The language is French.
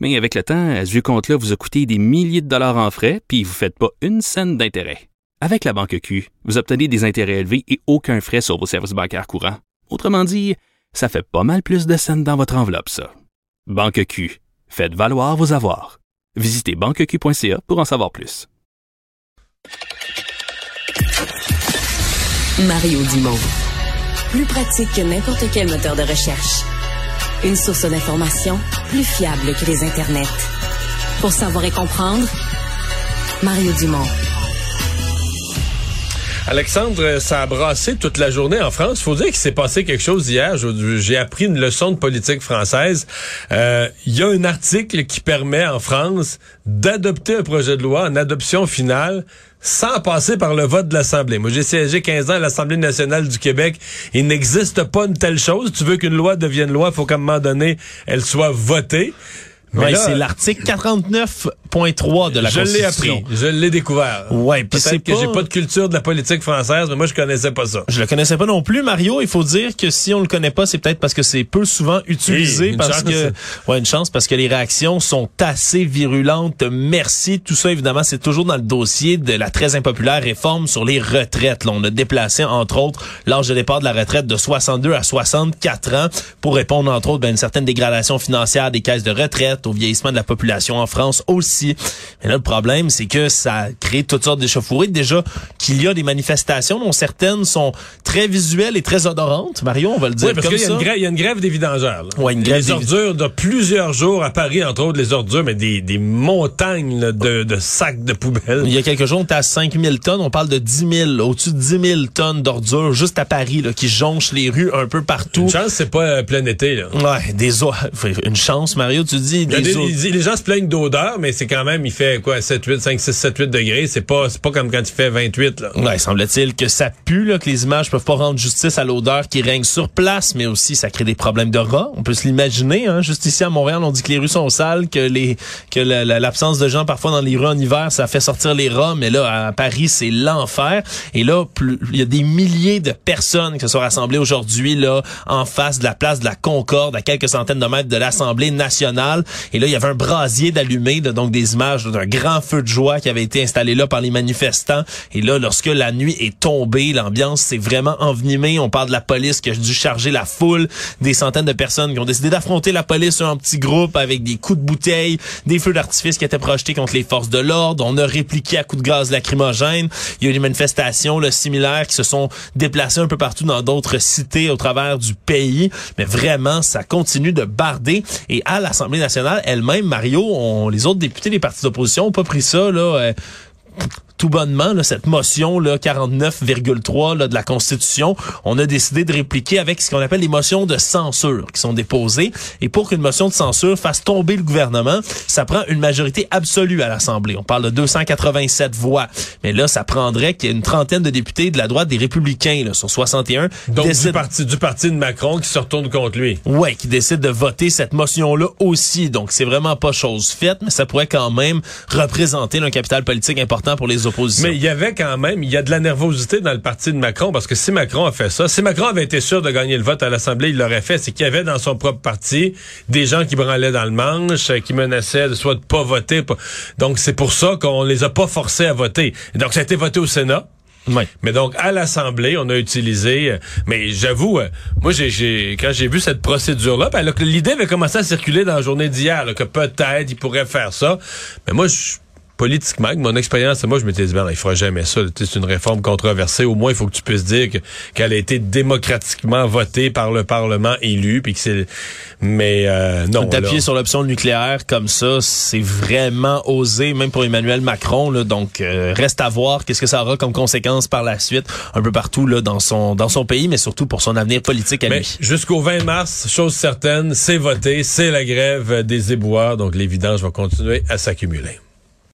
Mais avec le temps, à ce compte-là vous a coûté des milliers de dollars en frais, puis vous ne faites pas une scène d'intérêt. Avec la Banque Q, vous obtenez des intérêts élevés et aucun frais sur vos services bancaires courants. Autrement dit, ça fait pas mal plus de scènes dans votre enveloppe, ça. Banque Q. Faites valoir vos avoirs. Visitez banqueq.ca pour en savoir plus. Mario Dumont. Plus pratique que n'importe quel moteur de recherche. Une source d'information plus fiable que les internets. Pour savoir et comprendre, Mario Dumont. Alexandre, ça a brassé toute la journée en France. Faut dire qu'il s'est passé quelque chose hier. J'ai appris une leçon de politique française. Euh, Il y a un article qui permet en France d'adopter un projet de loi en adoption finale sans passer par le vote de l'Assemblée. Moi, j'ai siégé 15 ans à l'Assemblée nationale du Québec. Il n'existe pas une telle chose. Tu veux qu'une loi devienne loi, il faut qu'à un moment donné, elle soit votée. Ouais, c'est l'article 49.3 de la je l'ai appris, je l'ai découvert. Ouais, Peut-être que pas- j'ai pas de culture de la politique française, mais moi, je connaissais pas ça. Je le connaissais pas non plus, Mario. Il faut dire que si on le connaît pas, c'est peut-être parce que c'est peu souvent utilisé, une parce chance. que ouais une chance parce que les réactions sont assez virulentes. Merci, tout ça évidemment, c'est toujours dans le dossier de la très impopulaire réforme sur les retraites. Là, on a déplacé entre autres l'âge de départ de la retraite de 62 à 64 ans pour répondre entre autres ben, à une certaine dégradation financière des caisses de retraite, au vieillissement de la population en France aussi. Mais là, le problème, c'est que ça crée toutes sortes d'échauffourées. Déjà qu'il y a des manifestations dont certaines sont très visuelles et très odorantes. Mario, on va le dire Oui, parce qu'il y, a une grève- il y a une grève des vidangeurs. là. Ouais, une grève les des- ordures de plusieurs jours à Paris, entre autres les ordures, mais des, des montagnes là, de, de sacs de poubelles. Il y a quelques jours, on était à 5000 tonnes. On parle de 10 000, au-dessus de 10 000 tonnes d'ordures juste à Paris, là, qui jonchent les rues un peu partout. Une chance, c'est pas euh, plein été. Là. Ouais, des une chance, Mario, tu dis des des- les gens se plaignent d'odeur, mais c'est quand même, il fait quoi, 7, 8, 5, 6, 7, 8 degrés. C'est pas, c'est pas comme quand il fait 28. Là. Ouais, semble-t-il que ça pue, là, que les images peuvent pas rendre justice à l'odeur qui règne sur place, mais aussi ça crée des problèmes de rats. On peut se l'imaginer, hein. Juste ici à Montréal, on dit que les rues sont sales, que les que la- la- l'absence de gens parfois dans les rues en hiver, ça fait sortir les rats, mais là, à Paris, c'est l'enfer. Et là, il y a des milliers de personnes qui se sont rassemblées aujourd'hui, là, en face de la place de la Concorde, à quelques centaines de mètres de l'Assemblée nationale. Et là, il y avait un brasier d'allumé, donc des images d'un grand feu de joie qui avait été installé là par les manifestants. Et là, lorsque la nuit est tombée, l'ambiance s'est vraiment envenimée. On parle de la police qui a dû charger la foule, des centaines de personnes qui ont décidé d'affronter la police en petits groupes avec des coups de bouteille, des feux d'artifice qui étaient projetés contre les forces de l'ordre. On a répliqué à coups de gaz lacrymogène. Il y a eu des manifestations là, similaires qui se sont déplacées un peu partout dans d'autres cités au travers du pays. Mais vraiment, ça continue de barder. Et à l'Assemblée nationale elle-même, Mario, les autres députés des partis d'opposition ont pas pris ça là. euh, tout bonnement, là, cette motion là 49,3 là, de la Constitution, on a décidé de répliquer avec ce qu'on appelle les motions de censure qui sont déposées. Et pour qu'une motion de censure fasse tomber le gouvernement, ça prend une majorité absolue à l'Assemblée. On parle de 287 voix. Mais là, ça prendrait qu'il y ait une trentaine de députés de la droite des Républicains là, sur 61 Donc, du décident- parti, du parti de Macron qui se retourne contre lui. Ouais, qui décide de voter cette motion-là aussi. Donc, c'est vraiment pas chose faite, mais ça pourrait quand même représenter un capital politique important pour les oppositions. Mais il y avait quand même, il y a de la nervosité dans le parti de Macron parce que si Macron a fait ça, si Macron avait été sûr de gagner le vote à l'Assemblée, il l'aurait fait. C'est qu'il y avait dans son propre parti des gens qui branlaient dans le manche, euh, qui menaçaient de soit de pas voter. pas- Donc c'est pour ça qu'on les a pas forcés à voter. Donc ça a été voté au Sénat. Mais donc à l'Assemblée, on a utilisé. euh, mais j'avoue, euh, moi j'ai, j'ai- quand j'ai vu cette procédure-là, ben, là, que l'idée avait commencé à circuler dans la journée d'hier, là, que peut-être il pourrait faire ça. Mais moi, je politiquement, avec mon expérience, moi je m'étais dit ben, il fera jamais ça. C'est une réforme controversée. Au moins, il faut que tu puisses dire que- qu'elle a été démocratiquement votée par le Parlement élu, puis que c'est. Mais euh, non. D'appuyer sur l'option nucléaire comme ça, c'est vraiment osé, même pour Emmanuel Macron. Là, donc, euh, reste à voir qu'est-ce que ça aura comme conséquence par la suite, un peu partout là dans son dans son pays, mais surtout pour son avenir politique à Mais lui. jusqu'au 20 mars, chose certaine, c'est voté, c'est la grève des éboueurs, donc vidanges vont continuer à s'accumuler.